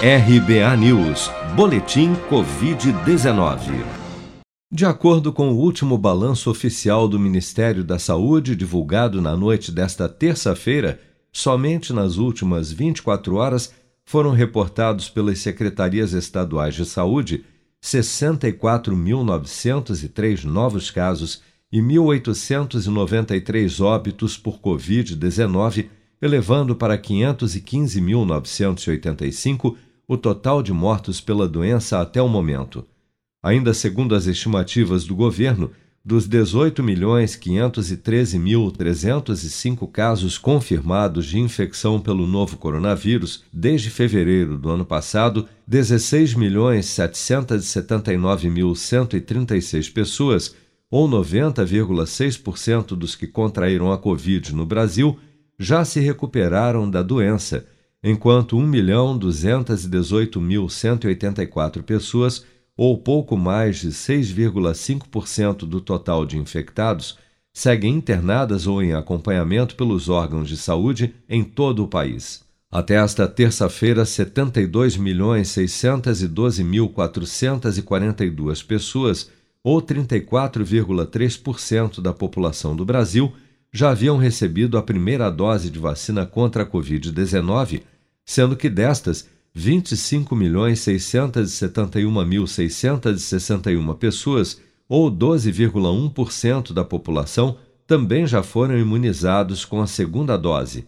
RBA News, Boletim Covid-19. De acordo com o último balanço oficial do Ministério da Saúde, divulgado na noite desta terça-feira, somente nas últimas 24 horas foram reportados pelas secretarias estaduais de saúde 64.903 novos casos e 1.893 óbitos por Covid-19, elevando para 515.985 o total de mortos pela doença até o momento. Ainda segundo as estimativas do governo, dos 18.513.305 casos confirmados de infecção pelo novo coronavírus desde fevereiro do ano passado, 16.779.136 pessoas, ou 90,6% dos que contraíram a Covid no Brasil, já se recuperaram da doença enquanto 1.218.184 pessoas, ou pouco mais de 6,5% do total de infectados, seguem internadas ou em acompanhamento pelos órgãos de saúde em todo o país. Até esta terça-feira, 72.612.442 pessoas, ou 34,3% da população do Brasil, já haviam recebido a primeira dose de vacina contra a Covid-19, sendo que destas, 25.671.661 pessoas, ou 12,1% da população, também já foram imunizados com a segunda dose.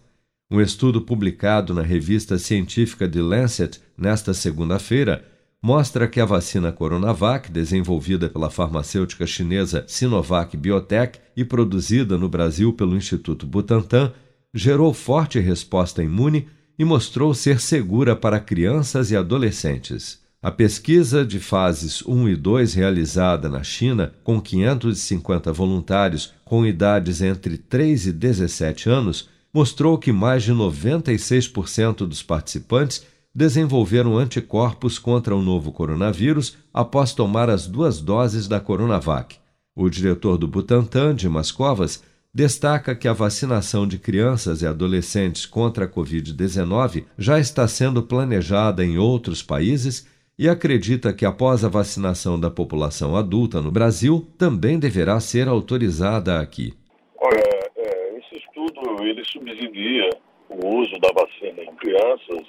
Um estudo publicado na revista científica The Lancet nesta segunda-feira mostra que a vacina Coronavac, desenvolvida pela farmacêutica chinesa Sinovac Biotech e produzida no Brasil pelo Instituto Butantan, gerou forte resposta imune e mostrou ser segura para crianças e adolescentes. A pesquisa de fases 1 e 2 realizada na China com 550 voluntários com idades entre 3 e 17 anos mostrou que mais de 96% dos participantes desenvolveram anticorpos contra o novo coronavírus após tomar as duas doses da Coronavac. O diretor do Butantan, Dimas Covas, destaca que a vacinação de crianças e adolescentes contra a Covid-19 já está sendo planejada em outros países e acredita que após a vacinação da população adulta no Brasil, também deverá ser autorizada aqui. Olha, é, esse estudo ele subsidia o uso da vacina em crianças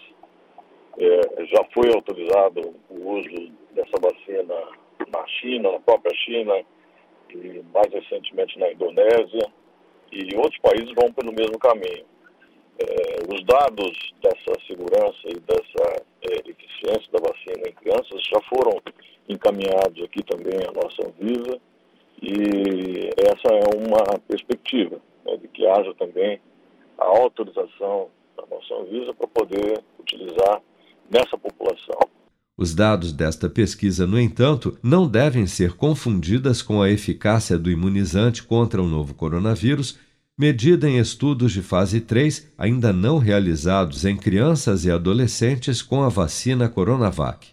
é, já foi autorizado o uso dessa vacina na China, na própria China, e mais recentemente na Indonésia, e outros países vão pelo mesmo caminho. É, os dados dessa segurança e dessa é, eficiência da vacina em crianças já foram encaminhados aqui também à nossa Anvisa, e essa é uma perspectiva né, de que haja também a autorização da nossa Anvisa para poder utilizar nessa população. Os dados desta pesquisa, no entanto, não devem ser confundidas com a eficácia do imunizante contra o novo coronavírus, medida em estudos de fase 3 ainda não realizados em crianças e adolescentes com a vacina Coronavac.